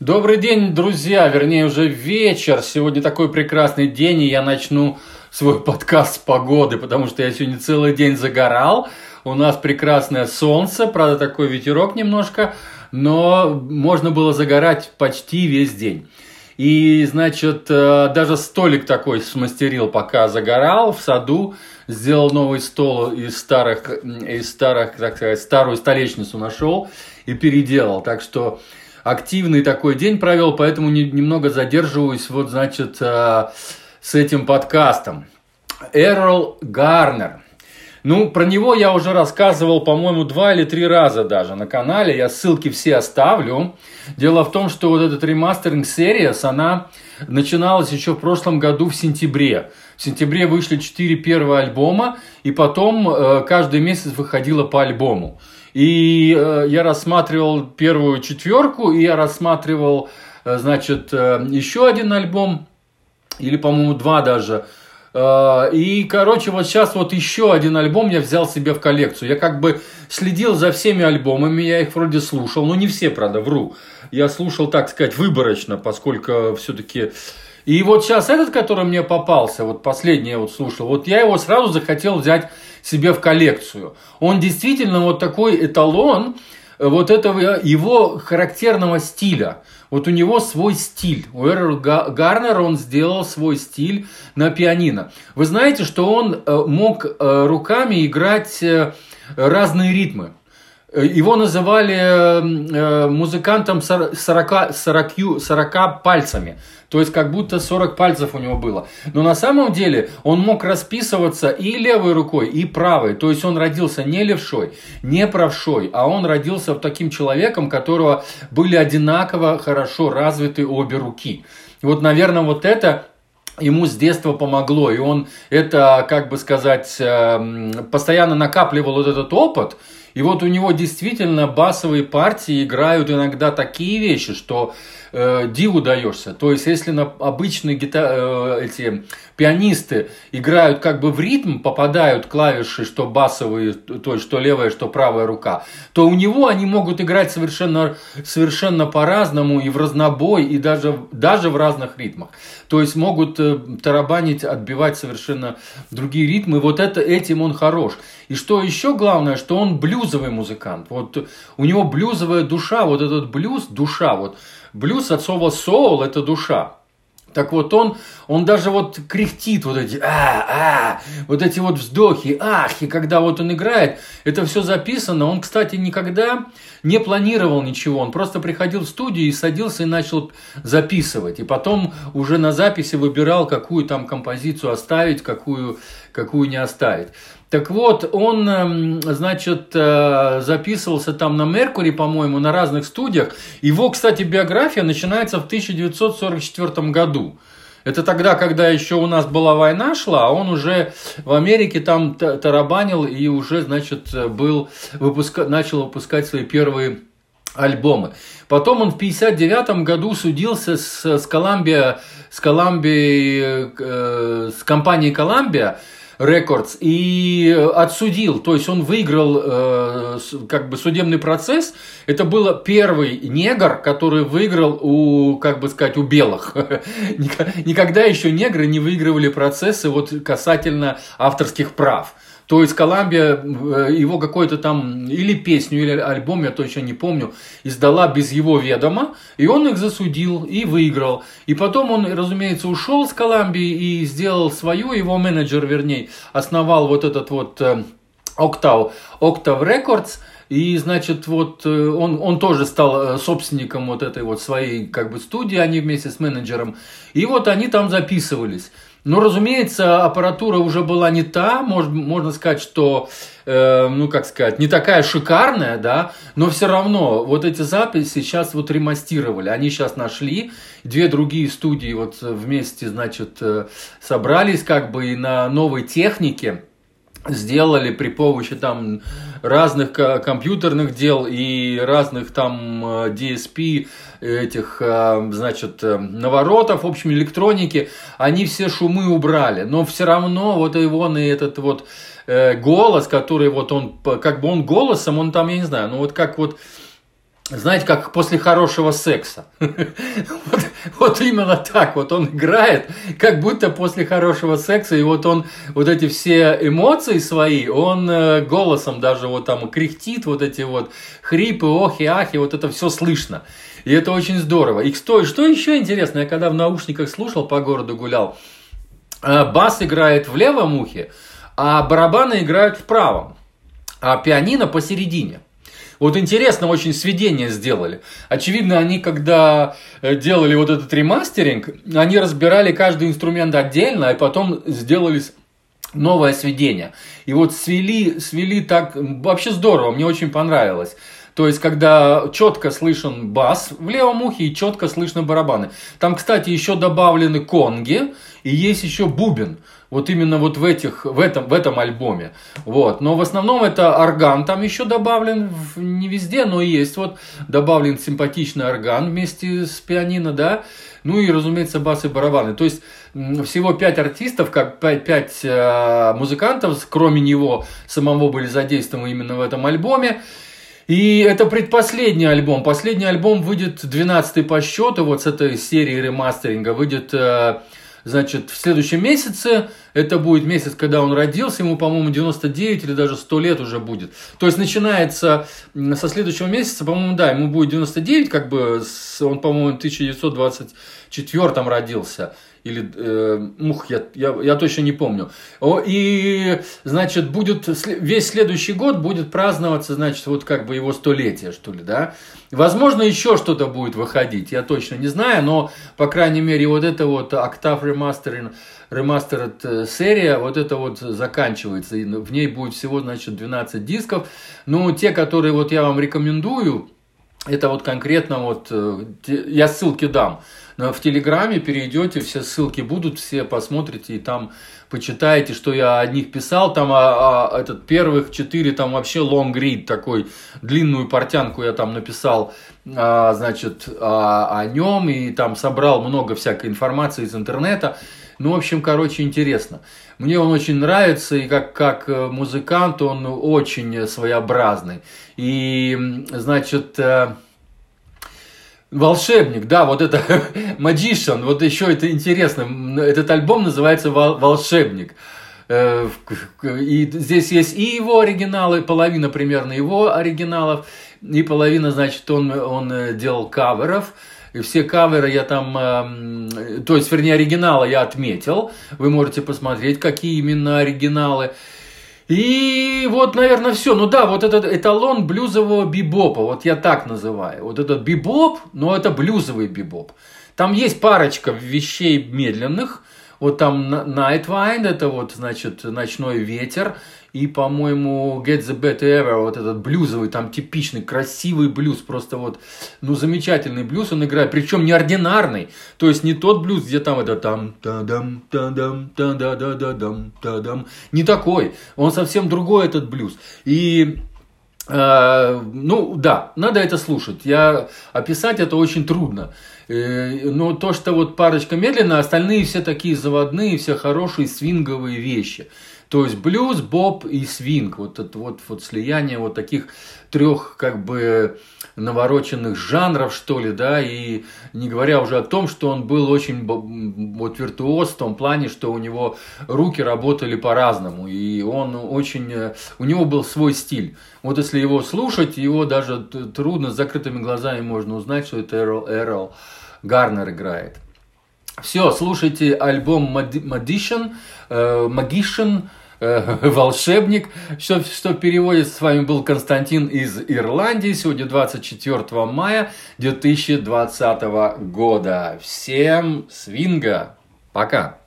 Добрый день, друзья, вернее уже вечер. Сегодня такой прекрасный день, и я начну свой подкаст с погоды, потому что я сегодня целый день загорал. У нас прекрасное солнце, правда такой ветерок немножко, но можно было загорать почти весь день. И, значит, э, даже столик такой смастерил, пока загорал в саду, сделал новый стол из старых, из старых, так сказать, старую столешницу нашел и переделал. Так что активный такой день провел, поэтому не, немного задерживаюсь вот, значит, э, с этим подкастом. Эрл Гарнер. Ну, про него я уже рассказывал, по-моему, два или три раза даже на канале. Я ссылки все оставлю. Дело в том, что вот этот ремастеринг Series, она начиналась еще в прошлом году в сентябре. В сентябре вышли четыре первых альбома, и потом э, каждый месяц выходило по альбому. И э, я рассматривал первую четверку, и я рассматривал, э, значит, э, еще один альбом, или, по-моему, два даже. Э, и, короче, вот сейчас вот еще один альбом я взял себе в коллекцию. Я как бы следил за всеми альбомами, я их вроде слушал, но не все, правда, вру. Я слушал, так сказать, выборочно, поскольку все-таки... И вот сейчас этот, который мне попался, вот последний я вот слушал, вот я его сразу захотел взять себе в коллекцию. Он действительно вот такой эталон э, вот этого его характерного стиля. Вот у него свой стиль. У Эрл Гарнера он сделал свой стиль на пианино. Вы знаете, что он э, мог э, руками играть разные ритмы. Его называли музыкантом 40, 40, 40 пальцами. То есть как будто 40 пальцев у него было. Но на самом деле он мог расписываться и левой рукой, и правой. То есть он родился не левшой, не правшой, а он родился таким человеком, которого были одинаково хорошо развиты обе руки. И вот, наверное, вот это ему с детства помогло, и он это, как бы сказать, эм, постоянно накапливал вот этот опыт, и вот у него действительно басовые партии играют иногда такие вещи, что э, диву даешься. То есть, если на обычные гита... э, эти пианисты играют как бы в ритм, попадают клавиши, что басовые, то есть, что левая, что правая рука, то у него они могут играть совершенно, совершенно по-разному и в разнобой, и даже, даже в разных ритмах. То есть, могут э, тарабанить, отбивать совершенно другие ритмы. Вот это, этим он хорош. И что еще главное, что он блюзовый музыкант. Вот у него блюзовая душа, вот этот блюз, душа, вот Блюз от слова soul – это душа. Так вот он, он даже вот кряхтит вот эти, а, а, вот эти вот вздохи, ахи, когда вот он играет, это все записано. Он, кстати, никогда не планировал ничего, он просто приходил в студию и садился и начал записывать. И потом уже на записи выбирал, какую там композицию оставить, какую, какую не оставить. Так вот, он, эм, значит, э, записывался там на Меркури, по-моему, на разных студиях. Его, кстати, биография начинается в 1944 году. Это тогда, когда еще у нас была война шла, а он уже в Америке там тарабанил и уже, значит, был, выпуска... начал выпускать свои первые альбомы. Потом он в 1959 году судился с, с Columbia, с, Columbia, э, с компанией Columbia, Records и отсудил, то есть он выиграл э, как бы судебный процесс. Это был первый негр, который выиграл у, как бы сказать, у белых. Никогда еще негры не выигрывали процессы вот касательно авторских прав. То есть Колумбия э, его какой-то там или песню, или альбом, я точно не помню, издала без его ведома, и он их засудил и выиграл. И потом он, разумеется, ушел с Колумбии и сделал свою, его менеджер, вернее, основал вот этот вот э, Octave, Octave Records, и, значит, вот э, он, он тоже стал собственником вот этой вот своей как бы студии, они вместе с менеджером. И вот они там записывались. Но, разумеется, аппаратура уже была не та, можно, можно сказать, что, э, ну, как сказать, не такая шикарная, да, но все равно вот эти записи сейчас вот ремастировали. Они сейчас нашли, две другие студии вот вместе, значит, э, собрались как бы и на новой технике, сделали при помощи там разных компьютерных дел и разных там э, DSP этих, э, значит, э, наворотов, в общем, электроники, они все шумы убрали, но все равно вот его и этот вот голос, который вот он, как бы он голосом, он там, я не знаю, ну вот как вот знаете, как после хорошего секса. вот, вот именно так вот он играет, как будто после хорошего секса, и вот он вот эти все эмоции свои, он э, голосом даже вот там кряхтит, вот эти вот хрипы, охи, ахи, вот это все слышно. И это очень здорово. И что, что еще интересно, я когда в наушниках слушал, по городу гулял, э, бас играет в левом ухе, а барабаны играют в правом, а пианино посередине. Вот интересно очень сведение сделали. Очевидно, они когда э, делали вот этот ремастеринг, они разбирали каждый инструмент отдельно, и потом сделали новое сведение. И вот свели, свели так, вообще здорово, мне очень понравилось. То есть, когда четко слышен бас в левом ухе и четко слышно барабаны. Там, кстати, еще добавлены конги и есть еще бубен. Вот именно вот в, этих, в, этом, в этом альбоме. Вот. Но в основном это орган там еще добавлен, не везде, но есть. Вот добавлен симпатичный орган вместе с пианино, да. Ну и, разумеется, бас и барабаны. То есть всего пять артистов, как пять э, музыкантов, кроме него самого были задействованы именно в этом альбоме. И это предпоследний альбом. Последний альбом выйдет 12 по счету, вот с этой серии ремастеринга. Выйдет э, Значит, в следующем месяце, это будет месяц, когда он родился, ему, по-моему, 99 или даже 100 лет уже будет. То есть, начинается со следующего месяца, по-моему, да, ему будет 99, как бы, он, по-моему, в 1924 родился или э, мух, я, я, я точно не помню. О, и, значит, будет, весь следующий год будет праздноваться, значит, вот как бы его столетие, что ли, да. Возможно, еще что-то будет выходить, я точно не знаю, но, по крайней мере, вот это вот Octave Remastered, Remastered серия, вот это вот заканчивается, и в ней будет всего, значит, 12 дисков. Ну, те, которые вот я вам рекомендую, это вот конкретно вот, э, я ссылки дам. Но в Телеграме перейдете, все ссылки будут, все посмотрите и там почитаете, что я о них писал. Там а, а, этот первых четыре, там вообще long read такой, длинную портянку я там написал, а, значит, а, о нем и там собрал много всякой информации из интернета. Ну, в общем, короче, интересно. Мне он очень нравится, и как, как э, музыкант он очень своеобразный. И, значит, э, Волшебник, да, вот это Magician, вот еще это интересно. Этот альбом называется Волшебник. Э, и здесь есть и его оригиналы, половина примерно его оригиналов, и половина, значит, он, он делал каверов. И все каверы я там, эм, то есть, вернее, оригиналы я отметил. Вы можете посмотреть, какие именно оригиналы. И вот, наверное, все. Ну да, вот этот эталон блюзового бибопа, вот я так называю. Вот этот бибоп, но это блюзовый бибоп. Там есть парочка вещей медленных. Вот там Nightwind, это вот, значит, ночной ветер и, по-моему, Get the Better Ever, вот этот блюзовый, там типичный, красивый блюз, просто вот, ну, замечательный блюз он играет, причем неординарный, то есть не тот блюз, где там это там, та дам та дам та да да да дам та дам не такой, он совсем другой этот блюз. И э, ну да, надо это слушать. Я описать это очень трудно. Э, но то, что вот парочка медленно, остальные все такие заводные, все хорошие свинговые вещи. То есть блюз, боб и свинг, вот это вот, вот слияние вот таких трех как бы навороченных жанров, что ли, да, и не говоря уже о том, что он был очень вот виртуоз в том плане, что у него руки работали по-разному, и он очень, у него был свой стиль. Вот если его слушать, его даже трудно, с закрытыми глазами можно узнать, что это Эрл, Эрл Гарнер играет. Все, слушайте альбом Magician, э, Magician, э, волшебник, что, что переводит. С вами был Константин из Ирландии. Сегодня 24 мая 2020 года. Всем свинга. Пока.